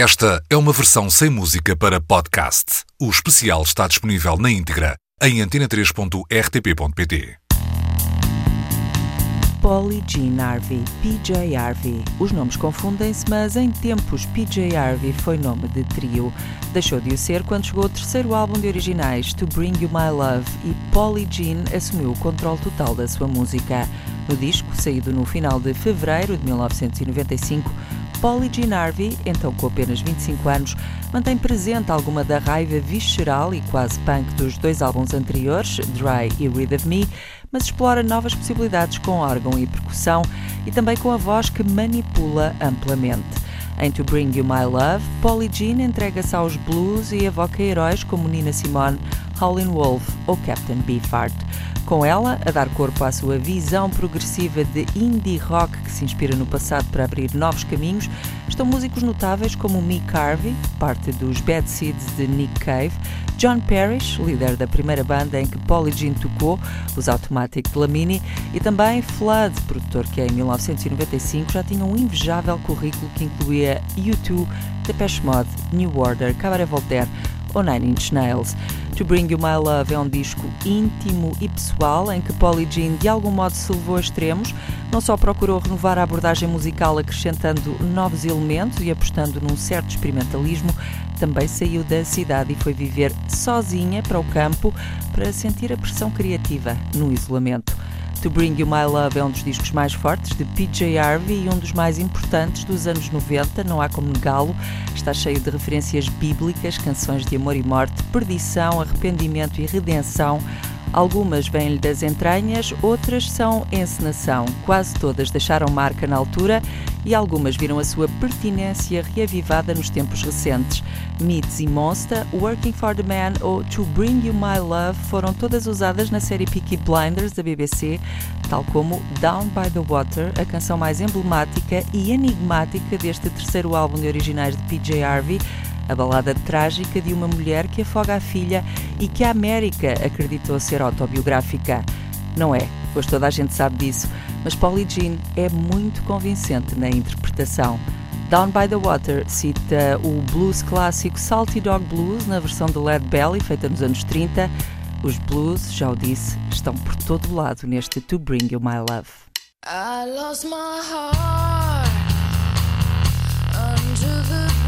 Esta é uma versão sem música para podcast. O especial está disponível na íntegra em antena3.rtp.pt. Polly Jean Harvey, PJ Harvey. Os nomes confundem-se, mas em tempos PJ Harvey foi nome de trio. Deixou de o ser quando chegou o terceiro álbum de originais, To Bring You My Love, e Polly Jean assumiu o controle total da sua música. No disco, saído no final de fevereiro de 1995, Polly Jean Harvey, então com apenas 25 anos, mantém presente alguma da raiva visceral e quase punk dos dois álbuns anteriores, Dry e Rid of Me, mas explora novas possibilidades com órgão e percussão e também com a voz que manipula amplamente. Em To Bring You My Love, Polly Jean entrega-se aos blues e evoca heróis como Nina Simone, Howlin' Wolf ou Captain Beefheart. Com ela, a dar corpo à sua visão progressiva de indie rock que se inspira no passado para abrir novos caminhos, estão músicos notáveis como Mick Harvey, parte dos Bad Seeds de Nick Cave, John Parrish, líder da primeira banda em que Polly Jean tocou, os Automatic Lamini, e também Flood, produtor que em 1995 já tinha um invejável currículo que incluía U2, Depeche Mode, New Order, Cabaret Voltaire ou Nine Inch Nails. To Bring You My Love é um disco íntimo e pessoal em que Polly Jean de algum modo se levou a extremos, não só procurou renovar a abordagem musical acrescentando novos elementos e apostando num certo experimentalismo, também saiu da cidade e foi viver sozinha para o campo para sentir a pressão criativa no isolamento. To Bring You My Love é um dos discos mais fortes de PJ Harvey e um dos mais importantes dos anos 90, não há como negá-lo. Está cheio de referências bíblicas, canções de amor e morte, perdição, arrependimento e redenção. Algumas vêm-lhe das entranhas, outras são encenação. Quase todas deixaram marca na altura e algumas viram a sua pertinência reavivada nos tempos recentes. Myths e Monster, Working for the Man ou To Bring You My Love foram todas usadas na série Peaky Blinders da BBC, tal como Down by the Water, a canção mais emblemática e enigmática deste terceiro álbum de originais de PJ Harvey, a balada trágica de uma mulher que afoga a filha e que a América acreditou ser autobiográfica. Não é, pois toda a gente sabe disso, mas Polly Jean é muito convincente na interpretação. Down by the Water cita o blues clássico Salty Dog Blues na versão de Led Belly, feita nos anos 30. Os blues, já o disse, estão por todo lado neste To Bring You My Love. I lost my heart under the